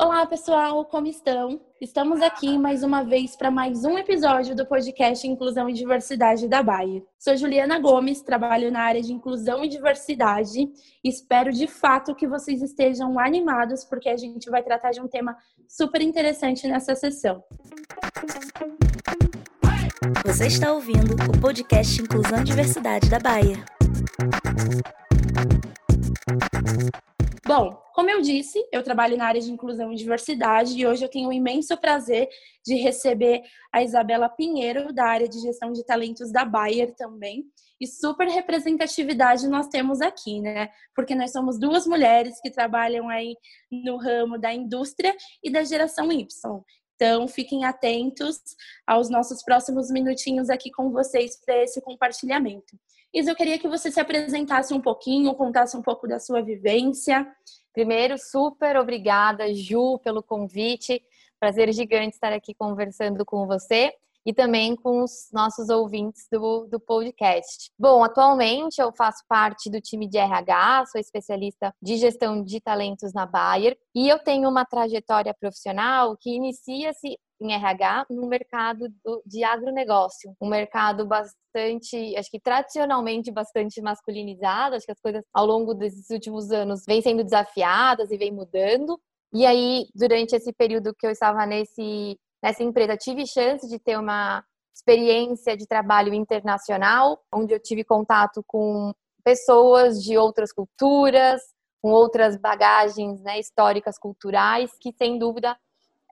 Olá, pessoal, como estão? Estamos aqui mais uma vez para mais um episódio do podcast Inclusão e Diversidade da Baia. Sou Juliana Gomes, trabalho na área de Inclusão e Diversidade. Espero de fato que vocês estejam animados, porque a gente vai tratar de um tema super interessante nessa sessão. Você está ouvindo o podcast Inclusão e Diversidade da Baia. Bom, como eu disse, eu trabalho na área de inclusão e diversidade e hoje eu tenho o imenso prazer de receber a Isabela Pinheiro, da área de gestão de talentos da Bayer também. E super representatividade nós temos aqui, né? Porque nós somos duas mulheres que trabalham aí no ramo da indústria e da geração Y. Então, fiquem atentos aos nossos próximos minutinhos aqui com vocês para esse compartilhamento. Isa, eu queria que você se apresentasse um pouquinho, contasse um pouco da sua vivência. Primeiro, super obrigada, Ju, pelo convite. Prazer gigante estar aqui conversando com você e também com os nossos ouvintes do, do podcast. Bom, atualmente eu faço parte do time de RH, sou especialista de gestão de talentos na Bayer e eu tenho uma trajetória profissional que inicia-se em RH no mercado do, de agronegócio, um mercado bastante, acho que tradicionalmente bastante masculinizado, acho que as coisas ao longo desses últimos anos vêm sendo desafiadas e vêm mudando. E aí, durante esse período que eu estava nesse, nessa empresa, tive chance de ter uma experiência de trabalho internacional, onde eu tive contato com pessoas de outras culturas, com outras bagagens né, históricas, culturais, que sem dúvida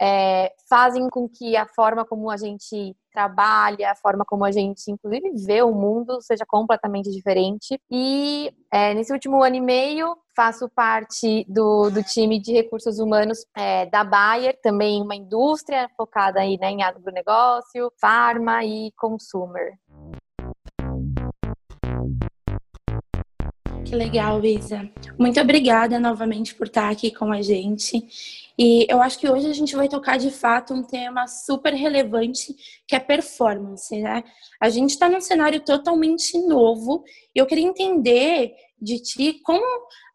é, fazem com que a forma como a gente trabalha, a forma como a gente, inclusive, vê o mundo seja completamente diferente. E é, nesse último ano e meio, faço parte do, do time de recursos humanos é, da Bayer, também uma indústria focada aí, né, em agronegócio, farma e consumer. Que legal, Isa. Muito obrigada novamente por estar aqui com a gente. E eu acho que hoje a gente vai tocar de fato um tema super relevante, que é performance, né? A gente está num cenário totalmente novo e eu queria entender de ti como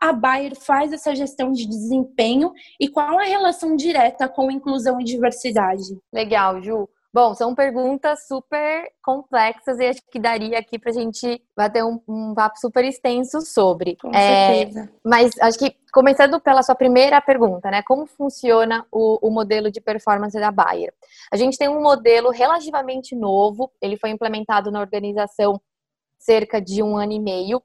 a Bayer faz essa gestão de desempenho e qual a relação direta com inclusão e diversidade. Legal, Ju. Bom, são perguntas super complexas e acho que daria aqui para a gente bater um, um, papo super extenso sobre. Com é, certeza. Mas acho que, começando pela sua primeira pergunta, né? Como funciona o, o modelo de performance da Bayer? A gente tem um modelo relativamente novo, ele foi implementado na organização cerca de um ano e meio.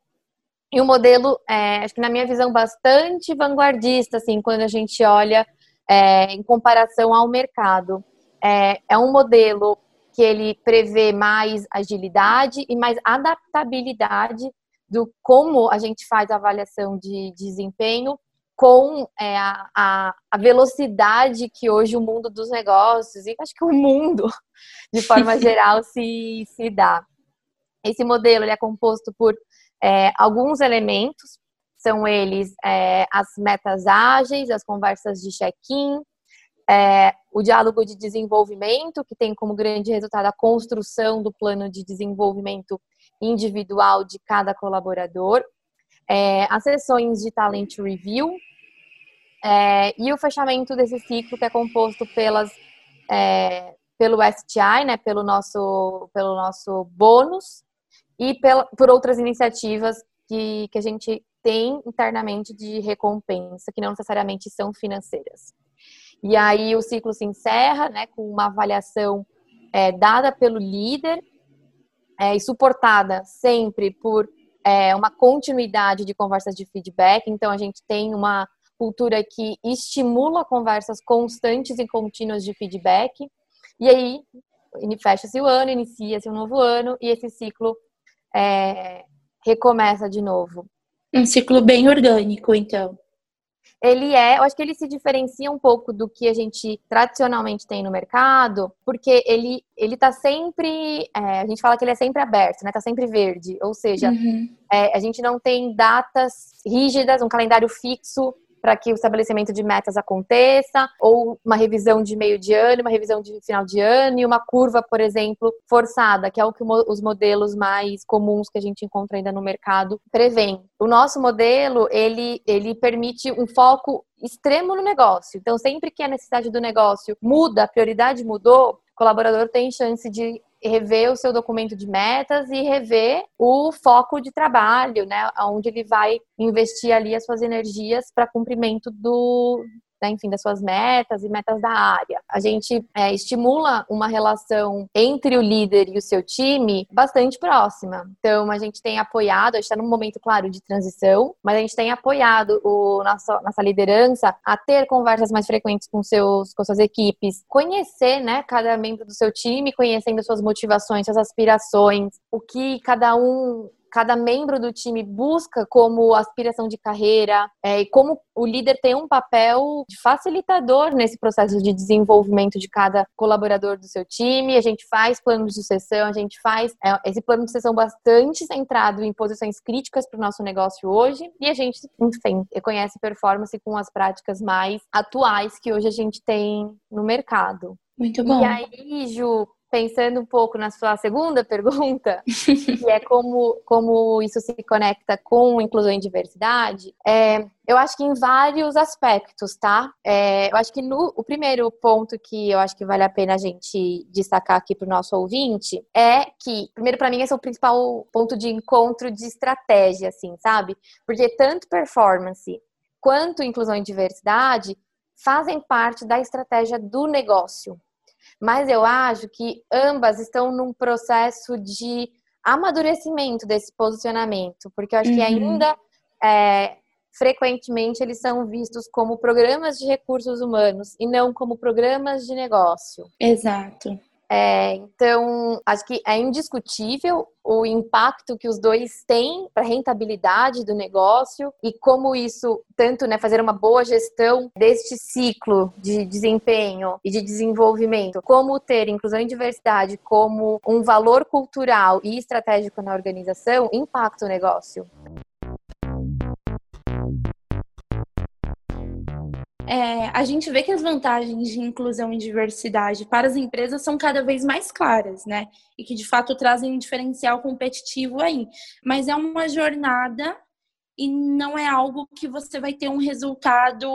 E o um modelo, é, acho que na minha visão, bastante vanguardista, assim, quando a gente olha é, em comparação ao mercado. É, é um modelo que ele prevê mais agilidade e mais adaptabilidade do como a gente faz a avaliação de desempenho com é, a, a, velocidade que hoje o mundo dos negócios e acho que o mundo de forma geral se, se dá. Esse modelo ele é composto por é, alguns elementos, são eles é, as metas ágeis, as conversas de check-in, é, o diálogo de desenvolvimento, que tem como grande resultado a construção do plano de desenvolvimento individual de cada colaborador, é, as sessões de talent review é, e o fechamento desse ciclo que é composto pelas é, pelo STI, né, pelo nosso pelo nosso bônus e pela, por outras iniciativas que, que a gente tem internamente de recompensa que não necessariamente são financeiras. E aí o ciclo se encerra né, com uma avaliação é, dada pelo líder é, e suportada sempre por é, uma continuidade de conversas de feedback. Então a gente tem uma cultura que estimula conversas constantes e contínuas de feedback. E aí fecha-se o ano, inicia-se um novo ano e esse ciclo é, recomeça de novo. Um ciclo bem orgânico, então ele é, eu acho que ele se diferencia um pouco do que a gente tradicionalmente tem no mercado, porque ele ele tá sempre, é, a gente fala que ele é sempre aberto, né? Tá sempre verde, ou seja, uhum. é, a gente não tem datas rígidas, um calendário fixo para que o estabelecimento de metas aconteça, ou uma revisão de meio de ano, uma revisão de final de ano, e uma curva, por exemplo, forçada, que é o que os modelos mais comuns que a gente encontra ainda no mercado prevêem. O nosso modelo, ele, ele permite um foco extremo no negócio. Então, sempre que a necessidade do negócio muda, a prioridade mudou, o colaborador tem chance de rever o seu documento de metas e rever o foco de trabalho, né? Onde ele vai investir ali as suas energias para cumprimento do, né, enfim, das suas metas e metas da área. A gente é, estimula uma relação entre o líder e o seu time bastante próxima. Então, a gente tem apoiado, a gente está num momento, claro, de transição, mas a gente tem apoiado o nosso, nossa liderança a ter conversas mais frequentes com, seus, com suas equipes, conhecer né, cada membro do seu time, conhecendo suas motivações, suas aspirações, o que cada um cada membro do time busca como aspiração de carreira é, e como o líder tem um papel de facilitador nesse processo de desenvolvimento de cada colaborador do seu time. A gente faz plano de sucessão, a gente faz é, esse plano de sucessão bastante centrado em posições críticas para o nosso negócio hoje e a gente, enfim, reconhece performance com as práticas mais atuais que hoje a gente tem no mercado. Muito bom. E aí, Ju, pensando um pouco na sua segunda pergunta, que é como, como isso se conecta com inclusão e diversidade, é, eu acho que em vários aspectos, tá? É, eu acho que no, o primeiro ponto que eu acho que vale a pena a gente destacar aqui para o nosso ouvinte é que, primeiro, para mim, esse é o principal ponto de encontro de estratégia, assim, sabe? Porque tanto performance quanto inclusão e diversidade fazem parte da estratégia do negócio. Mas eu acho que ambas estão num processo de amadurecimento desse posicionamento, porque eu acho uhum. que ainda é, frequentemente eles são vistos como programas de recursos humanos e não como programas de negócio. Exato. É, então, acho que é indiscutível o impacto que os dois têm para a rentabilidade do negócio e como isso, tanto né, fazer uma boa gestão deste ciclo de desempenho e de desenvolvimento, como ter inclusão e diversidade como um valor cultural e estratégico na organização, impacta o negócio. É, a gente vê que as vantagens de inclusão e diversidade para as empresas são cada vez mais claras, né? E que de fato trazem um diferencial competitivo aí. Mas é uma jornada e não é algo que você vai ter um resultado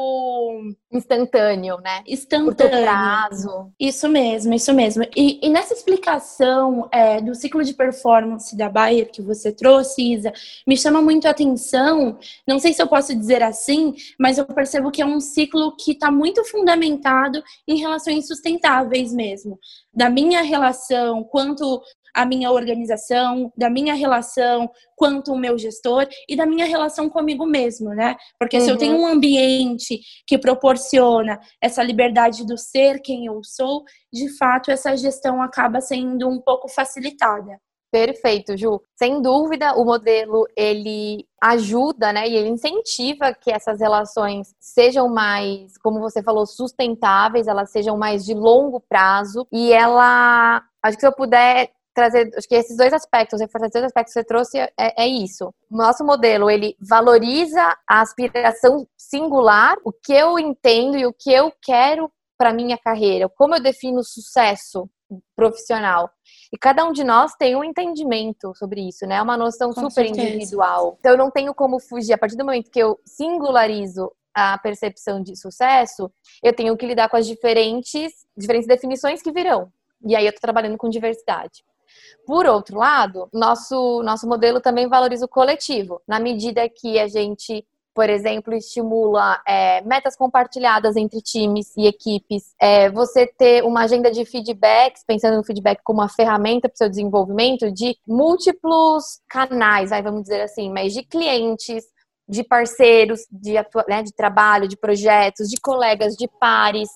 instantâneo, né? Instantâneo. prazo. Isso mesmo, isso mesmo. E, e nessa explicação é, do ciclo de performance da Bayer que você trouxe, Isa, me chama muito a atenção. Não sei se eu posso dizer assim, mas eu percebo que é um ciclo que está muito fundamentado em relações sustentáveis mesmo. Da minha relação, quanto a minha organização, da minha relação quanto o meu gestor e da minha relação comigo mesmo, né? Porque uhum. se eu tenho uhum. um ambiente que proporciona essa liberdade do ser quem eu sou, de fato essa gestão acaba sendo um pouco facilitada. Perfeito, Ju. Sem dúvida, o modelo ele ajuda, né, e ele incentiva que essas relações sejam mais, como você falou, sustentáveis, elas sejam mais de longo prazo. E ela, acho que se eu puder trazer, acho que esses dois aspectos, reforçar esses dois aspectos que você trouxe é, é isso. O nosso modelo, ele valoriza a aspiração singular, o que eu entendo e o que eu quero para minha carreira, como eu defino sucesso profissional. E cada um de nós tem um entendimento sobre isso, né? É uma noção Com super certeza. individual. Então eu não tenho como fugir. A partir do momento que eu singularizo a percepção de sucesso, eu tenho que lidar com as diferentes, diferentes definições que virão. E aí eu tô trabalhando com diversidade. Por outro lado, nosso, nosso modelo também valoriza o coletivo, na medida que a gente por exemplo, estimula é, metas compartilhadas entre times e equipes. É, você ter uma agenda de feedbacks, pensando no feedback como uma ferramenta para o seu desenvolvimento, de múltiplos canais, vai, vamos dizer assim, mas de clientes, de parceiros de, né, de trabalho, de projetos, de colegas, de pares.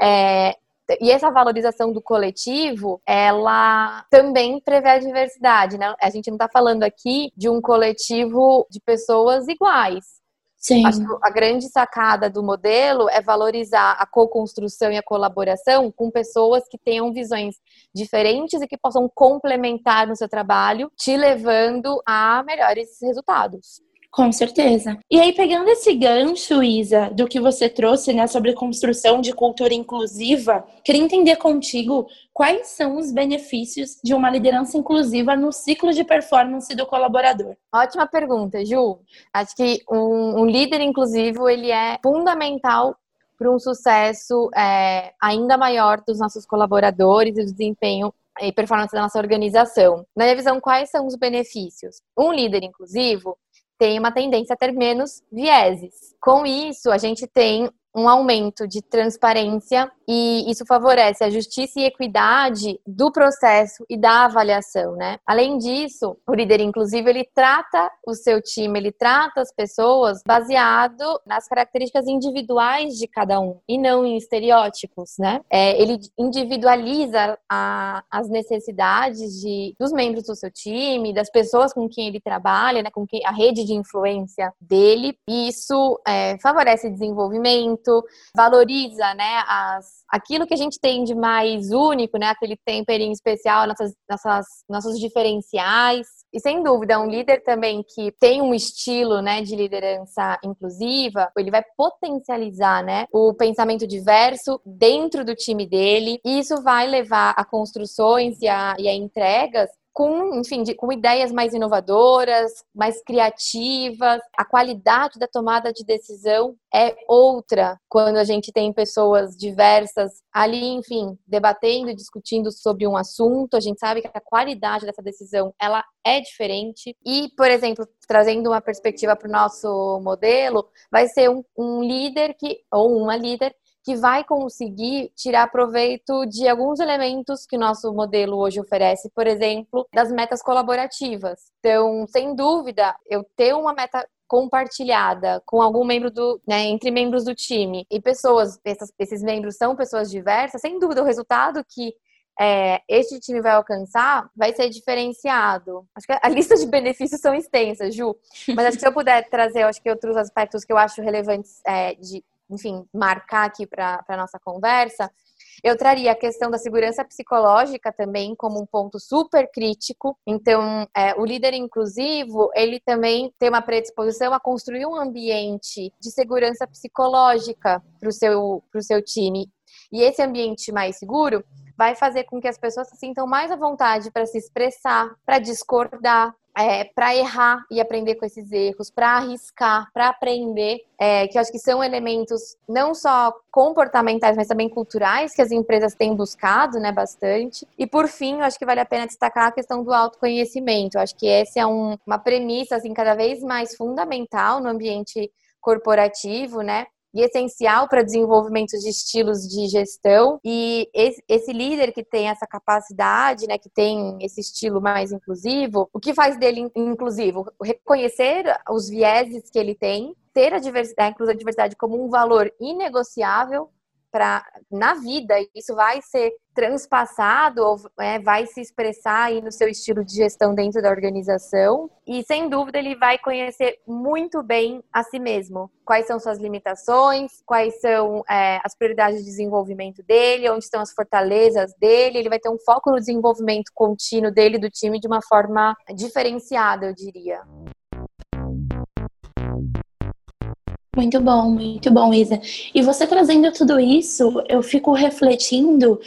É, e essa valorização do coletivo, ela também prevê a diversidade, né? A gente não está falando aqui de um coletivo de pessoas iguais. Sim. Acho que a grande sacada do modelo é valorizar a co-construção e a colaboração com pessoas que tenham visões diferentes e que possam complementar no seu trabalho, te levando a melhores resultados. Com certeza. E aí, pegando esse gancho, Isa, do que você trouxe, né, sobre construção de cultura inclusiva, queria entender contigo quais são os benefícios de uma liderança inclusiva no ciclo de performance do colaborador. Ótima pergunta, Ju. Acho que um, um líder inclusivo, ele é fundamental para um sucesso é, ainda maior dos nossos colaboradores e do desempenho e performance da nossa organização. Na minha visão, quais são os benefícios? Um líder inclusivo tem uma tendência a ter menos vieses. Com isso, a gente tem um aumento de transparência e isso favorece a justiça e equidade do processo e da avaliação, né? Além disso, o líder inclusive ele trata o seu time, ele trata as pessoas baseado nas características individuais de cada um e não em estereótipos, né? É, ele individualiza a, as necessidades de, dos membros do seu time, das pessoas com quem ele trabalha, né? Com quem, a rede de influência dele. E isso é, favorece desenvolvimento, valoriza, né? As aquilo que a gente tem de mais único, né? Aquele temperinho especial, nossas, nossas, nossos diferenciais. E sem dúvida, um líder também que tem um estilo, né, de liderança inclusiva, ele vai potencializar, né, o pensamento diverso dentro do time dele. E isso vai levar a construções e a, e a entregas com, enfim, de, com ideias mais inovadoras, mais criativas. A qualidade da tomada de decisão é outra quando a gente tem pessoas diversas ali, enfim, debatendo, discutindo sobre um assunto. A gente sabe que a qualidade dessa decisão ela é diferente. E, por exemplo, trazendo uma perspectiva para o nosso modelo, vai ser um, um líder que ou uma líder que vai conseguir tirar proveito de alguns elementos que o nosso modelo hoje oferece, por exemplo, das metas colaborativas. Então, sem dúvida, eu ter uma meta compartilhada com algum membro do, né, entre membros do time e pessoas, essas, esses membros são pessoas diversas, sem dúvida o resultado que é, este time vai alcançar vai ser diferenciado. Acho que a lista de benefícios são extensas, Ju. Mas acho que se eu puder trazer, acho que outros aspectos que eu acho relevantes é, de enfim, marcar aqui para a nossa conversa, eu traria a questão da segurança psicológica também como um ponto super crítico. Então, é, o líder inclusivo, ele também tem uma predisposição a construir um ambiente de segurança psicológica para o seu, seu time. E esse ambiente mais seguro vai fazer com que as pessoas se sintam mais à vontade para se expressar, para discordar, é, para errar e aprender com esses erros, para arriscar, para aprender, é, que eu acho que são elementos não só comportamentais, mas também culturais que as empresas têm buscado, né, bastante. E por fim, eu acho que vale a pena destacar a questão do autoconhecimento. Eu acho que essa é um, uma premissa assim cada vez mais fundamental no ambiente corporativo, né? E essencial para desenvolvimento de estilos de gestão. E esse, esse, líder que tem essa capacidade, né, que tem esse estilo mais inclusivo, o que faz dele inclusivo? Reconhecer os vieses que ele tem, ter a diversidade, a diversidade como um valor inegociável para na vida isso vai ser transpassado ou é, vai se expressar aí no seu estilo de gestão dentro da organização. E sem dúvida ele vai conhecer muito bem a si mesmo. Quais são suas limitações quais são é, as prioridades de desenvolvimento dele onde estão as fortalezas dele. Ele vai ter um foco no desenvolvimento contínuo dele do time de uma forma diferenciada eu diria Muito bom, muito bom, Isa. E você trazendo tudo isso, eu fico refletindo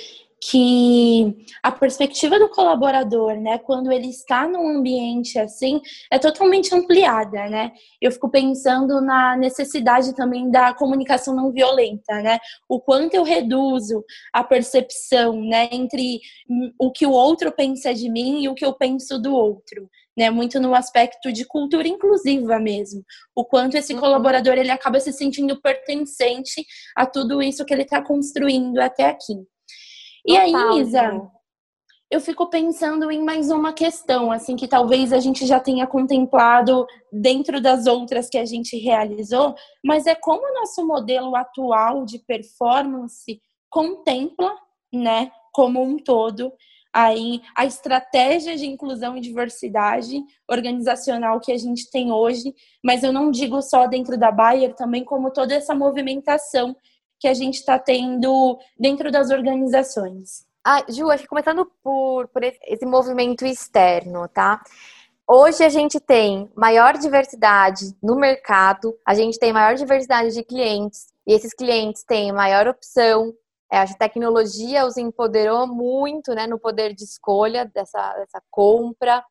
que a perspectiva do colaborador, né, quando ele está num ambiente assim, é totalmente ampliada, né? Eu fico pensando na necessidade também da comunicação não violenta, né? O quanto eu reduzo a percepção, né, entre o que o outro pensa de mim e o que eu penso do outro né? Muito no aspecto de cultura inclusiva mesmo. O quanto esse uhum. colaborador ele acaba se sentindo pertencente a tudo isso que ele está construindo até aqui. E aí, Isa, eu fico pensando em mais uma questão, assim, que talvez a gente já tenha contemplado dentro das outras que a gente realizou, mas é como o nosso modelo atual de performance contempla, né, como um todo, aí a estratégia de inclusão e diversidade organizacional que a gente tem hoje, mas eu não digo só dentro da Bayer, também como toda essa movimentação que a gente está tendo dentro das organizações. Ah, Ju, acho que começando por, por esse movimento externo, tá? hoje a gente tem maior diversidade no mercado, a gente tem maior diversidade de clientes, e esses clientes têm maior opção. É, a tecnologia os empoderou muito né, no poder de escolha dessa, dessa compra.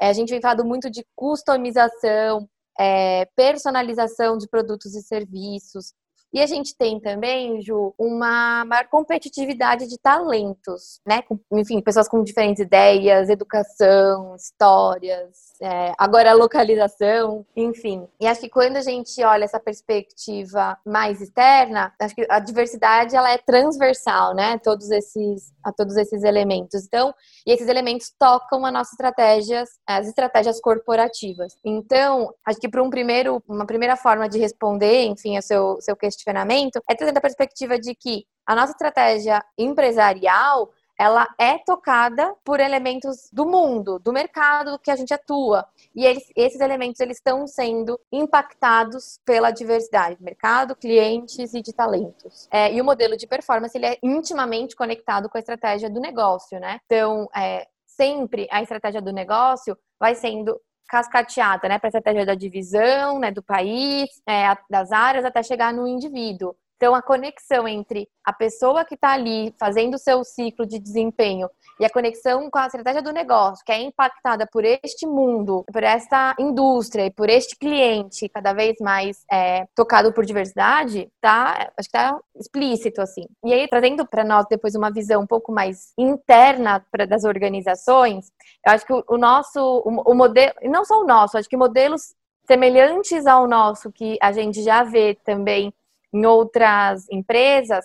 É, a gente vem falando muito de customização, é, personalização de produtos e serviços. E a gente tem também, Ju, uma maior competitividade de talentos, né? Enfim, pessoas com diferentes ideias, educação, histórias, é, agora a localização, enfim. E acho que quando a gente olha essa perspectiva mais externa, acho que a diversidade ela é transversal, né? Todos esses, a todos esses elementos. Então, e esses elementos tocam a nossas estratégias, as estratégias corporativas. Então, acho que para um primeiro, uma primeira forma de responder, enfim, ao seu, seu questionamento é trazendo a perspectiva de que a nossa estratégia empresarial ela é tocada por elementos do mundo, do mercado que a gente atua. E eles, esses elementos eles estão sendo impactados pela diversidade de mercado, clientes e de talentos. É, e o modelo de performance ele é intimamente conectado com a estratégia do negócio, né? Então, é, sempre a estratégia do negócio vai sendo cascateada, né, para a estratégia da divisão, né, do país, é, das áreas, até chegar no indivíduo. Então, a conexão entre a pessoa que está ali fazendo o seu ciclo de desempenho e a conexão com a estratégia do negócio, que é impactada por este mundo, por esta indústria e por este cliente cada vez mais é, tocado por diversidade, tá? Acho que tá explícito assim. E aí, trazendo para nós depois uma visão um pouco mais interna pra, das organizações, eu acho que o, o nosso, o, o modelo, não só o nosso, acho que modelos semelhantes ao nosso que a gente já vê também em outras empresas,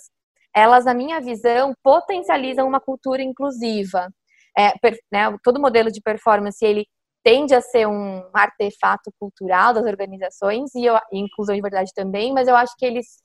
elas, na minha visão, potencializam uma cultura inclusiva. É, né, todo modelo de performance, ele tende a ser um artefato cultural das organizações, e, eu, inclusão de verdade também, mas eu acho que eles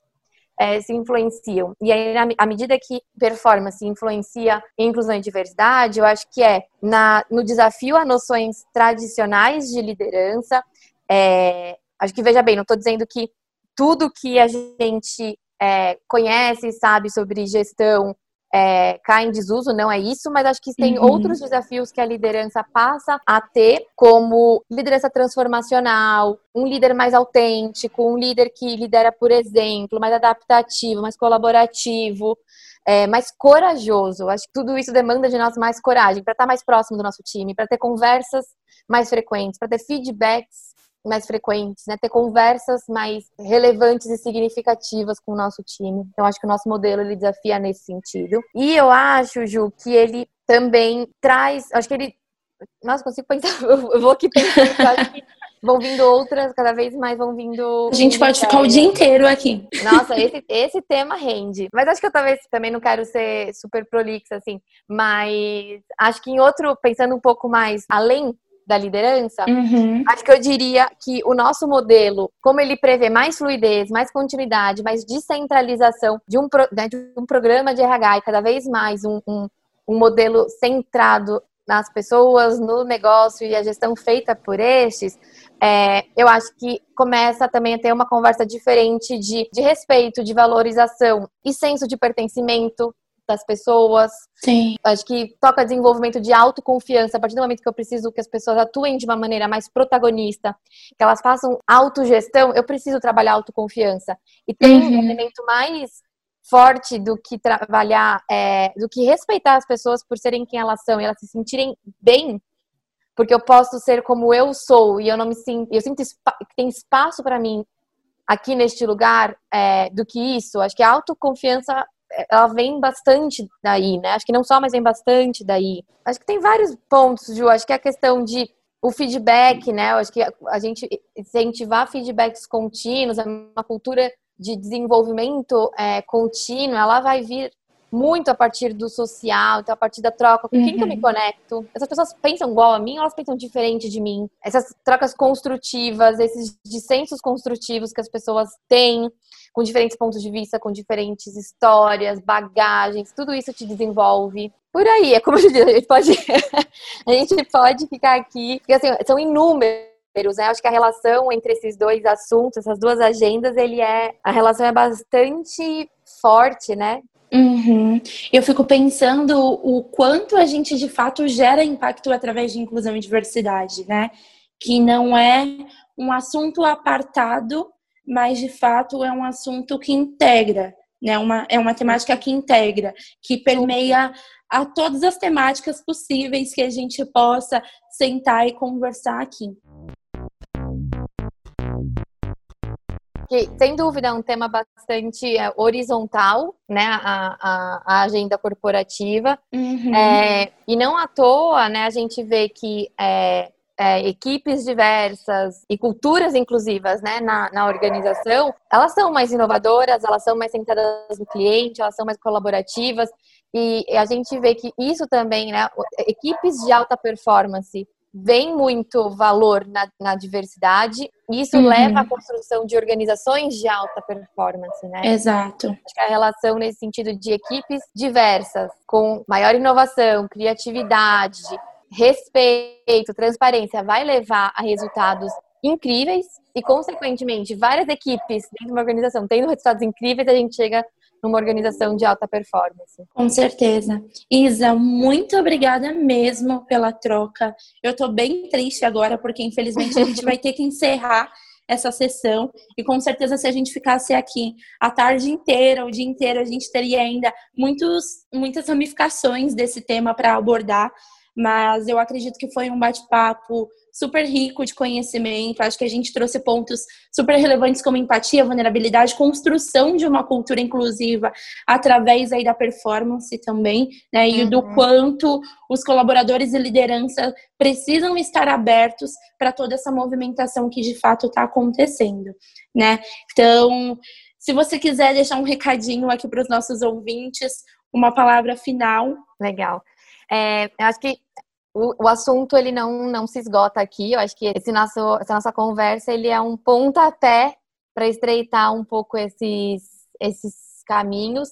é, se influenciam. E aí, à medida que performance influencia inclusão e diversidade, eu acho que é na, no desafio a noções tradicionais de liderança. É, acho que, veja bem, não estou dizendo que tudo que a gente é, conhece e sabe sobre gestão é, cai em desuso, não é isso, mas acho que tem uhum. outros desafios que a liderança passa a ter, como liderança transformacional, um líder mais autêntico, um líder que lidera por exemplo, mais adaptativo, mais colaborativo. É, mais corajoso. Acho que tudo isso demanda de nós mais coragem para estar mais próximo do nosso time, para ter conversas mais frequentes, para ter feedbacks mais frequentes, né? Ter conversas mais relevantes e significativas com o nosso time. Então, acho que o nosso modelo ele desafia nesse sentido. E eu acho, Ju, que ele também traz, acho que ele nossa, consigo pensar, eu vou aqui pensando, acho que vão vindo outras, cada vez mais vão vindo. A gente pode ficar o dia inteiro aqui. Nossa, esse, esse tema rende. Mas acho que eu talvez também não quero ser super prolixa, assim. Mas acho que em outro, pensando um pouco mais além da liderança, uhum. acho que eu diria que o nosso modelo, como ele prevê mais fluidez, mais continuidade, mais descentralização de um, né, de um programa de RH e cada vez mais um, um, um modelo centrado nas pessoas, no negócio e a gestão feita por estes, é, eu acho que começa também a ter uma conversa diferente de, de respeito, de valorização e senso de pertencimento das pessoas. Sim. Acho que toca desenvolvimento de autoconfiança. A partir do momento que eu preciso que as pessoas atuem de uma maneira mais protagonista, que elas façam autogestão, eu preciso trabalhar autoconfiança. E tem uhum. um elemento mais forte do que trabalhar, é, do que respeitar as pessoas por serem quem elas são e elas se sentirem bem, porque eu posso ser como eu sou e eu não me sinto, eu sinto que tem espaço para mim aqui neste lugar é, do que isso. Acho que a autoconfiança ela vem bastante daí, né? Acho que não só, mas vem bastante daí. Acho que tem vários pontos, Ju. Acho que a questão de o feedback, né? Eu acho que a gente incentivar feedbacks contínuos, uma cultura de desenvolvimento é, contínuo, ela vai vir muito a partir do social, então a partir da troca, com uhum. quem que eu me uhum. conecto. Essas pessoas pensam igual a mim ou elas pensam diferente de mim? Essas trocas construtivas, esses dissensos construtivos que as pessoas têm, com diferentes pontos de vista, com diferentes histórias, bagagens, tudo isso te desenvolve. Por aí, é como eu disse, a gente pode, a gente pode ficar aqui, porque assim, são inúmeros né? Acho que a relação entre esses dois assuntos, essas duas agendas, ele é a relação é bastante forte, né? Uhum. Eu fico pensando o quanto a gente de fato gera impacto através de inclusão e diversidade, né? Que não é um assunto apartado, mas de fato é um assunto que integra, né? Uma, é uma temática que integra, que permeia a todas as temáticas possíveis que a gente possa sentar e conversar aqui. que, sem dúvida, é um tema bastante é, horizontal, né, a, a, a agenda corporativa. Uhum. É, e não à toa, né, a gente vê que é, é, equipes diversas e culturas inclusivas né, na, na organização, elas são mais inovadoras, elas são mais centradas no cliente, elas são mais colaborativas. E a gente vê que isso também, né, equipes de alta performance vem muito valor na, na diversidade e isso uhum. leva à construção de organizações de alta performance, né? Exato. Acho que a relação nesse sentido de equipes diversas, com maior inovação, criatividade, respeito, transparência, vai levar a resultados incríveis e, consequentemente, várias equipes dentro de uma organização tendo resultados incríveis, a gente chega numa organização de alta performance. Com certeza. Isa, muito obrigada mesmo pela troca. Eu tô bem triste agora, porque infelizmente a gente vai ter que encerrar essa sessão e com certeza se a gente ficasse aqui a tarde inteira, o dia inteiro, a gente teria ainda muitos, muitas ramificações desse tema para abordar, mas eu acredito que foi um bate-papo super rico de conhecimento. Acho que a gente trouxe pontos super relevantes como empatia, vulnerabilidade, construção de uma cultura inclusiva através aí da performance também, né? E uhum. do quanto os colaboradores e liderança precisam estar abertos para toda essa movimentação que de fato está acontecendo, né? Então, se você quiser deixar um recadinho aqui para os nossos ouvintes, uma palavra final. Legal. É, eu acho que o, o, assunto ele não, não se esgota aqui. Eu acho que esse nosso, essa nossa conversa ele é um pontapé para estreitar um pouco esses, esses caminhos.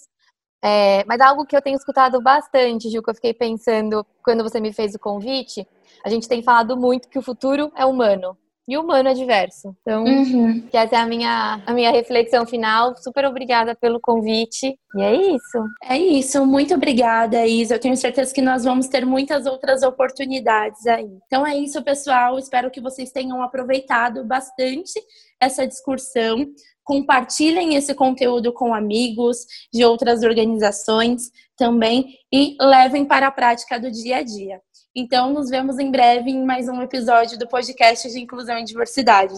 É, mas algo que eu tenho escutado bastante, Gil, que eu fiquei pensando quando você me fez o convite, a gente tem falado muito que o futuro é humano. E o humano é diverso. Então, uhum. que essa é a minha, a minha reflexão final. Super obrigada pelo convite. E é isso. É isso. Muito obrigada, Isa. Eu tenho certeza que nós vamos ter muitas outras oportunidades aí. Então é isso, pessoal. Espero que vocês tenham aproveitado bastante essa discussão. Compartilhem esse conteúdo com amigos de outras organizações também e levem para a prática do dia a dia. Então, nos vemos em breve em mais um episódio do podcast de Inclusão e Diversidade.